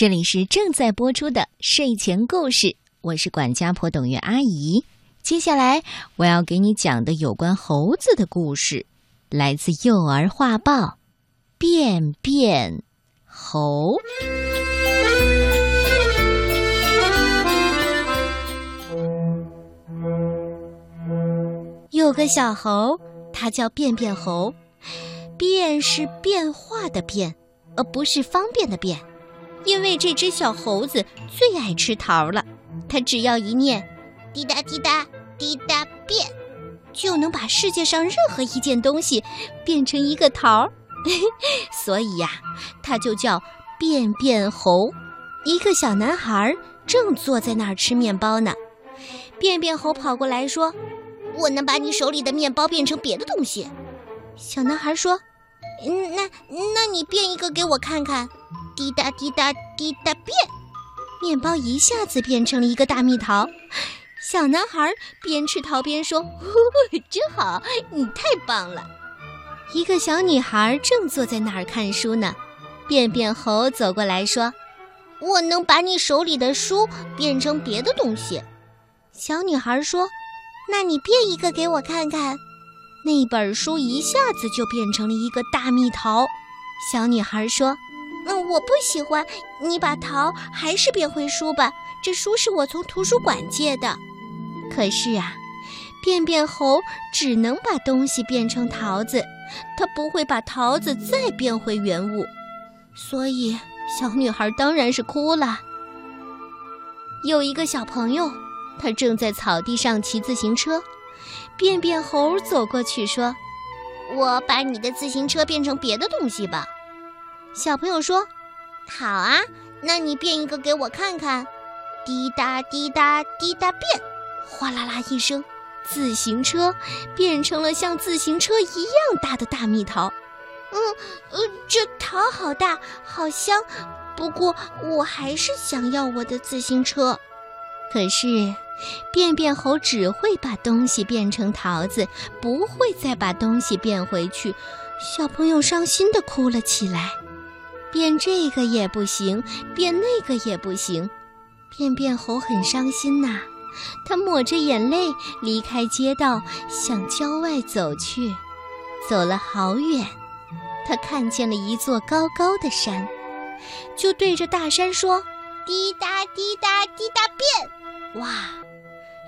这里是正在播出的睡前故事，我是管家婆董月阿姨。接下来我要给你讲的有关猴子的故事，来自《幼儿画报》。便便猴。有个小猴，它叫便便猴。变是变化的变，而不是方便的便。因为这只小猴子最爱吃桃了，它只要一念“滴答滴答滴答变”，就能把世界上任何一件东西变成一个桃。所以呀，它就叫便便猴。一个小男孩正坐在那儿吃面包呢，便便猴跑过来说：“我能把你手里的面包变成别的东西。”小男孩说：“，那那你变一个给我看看。”滴答滴答滴答变，面包一下子变成了一个大蜜桃。小男孩边吃桃边说：“真好，你太棒了。”一个小女孩正坐在那儿看书呢，便便猴走过来说：“我能把你手里的书变成别的东西。”小女孩说：“那你变一个给我看看。”那本书一下子就变成了一个大蜜桃。小女孩说：“我不喜欢，你把桃还是变回书吧。这书是我从图书馆借的。”可是啊，便便猴只能把东西变成桃子。他不会把桃子再变回原物，所以小女孩当然是哭了。有一个小朋友，他正在草地上骑自行车，便便猴走过去说：“我把你的自行车变成别的东西吧。”小朋友说：“好啊，那你变一个给我看看。”滴答滴答滴答变，哗啦啦一声。自行车变成了像自行车一样大的大蜜桃，嗯，呃，这桃好大，好香。不过我还是想要我的自行车。可是，便便猴只会把东西变成桃子，不会再把东西变回去。小朋友伤心的哭了起来，变这个也不行，变那个也不行。便便猴很伤心呐。他抹着眼泪离开街道，向郊外走去。走了好远，他看见了一座高高的山，就对着大山说：“滴答滴答滴答变！”哇，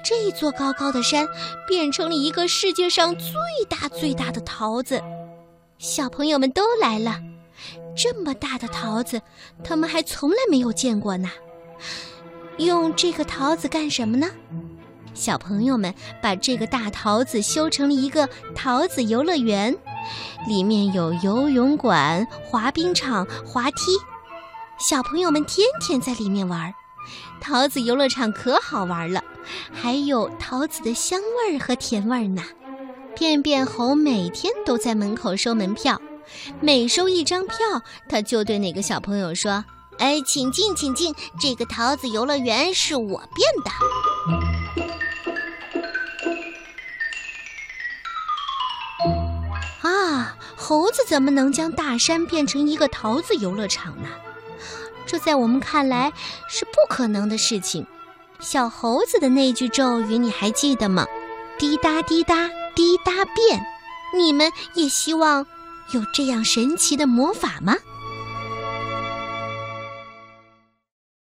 这座高高的山变成了一个世界上最大最大的桃子。小朋友们都来了，这么大的桃子，他们还从来没有见过呢。用这个桃子干什么呢？小朋友们把这个大桃子修成了一个桃子游乐园，里面有游泳馆、滑冰场、滑梯，小朋友们天天在里面玩。桃子游乐场可好玩了，还有桃子的香味儿和甜味儿呢。便便猴每天都在门口收门票，每收一张票，他就对哪个小朋友说。哎，请进，请进！这个桃子游乐园是我变的。啊，猴子怎么能将大山变成一个桃子游乐场呢？这在我们看来是不可能的事情。小猴子的那句咒语你还记得吗？滴答滴答滴答变。你们也希望有这样神奇的魔法吗？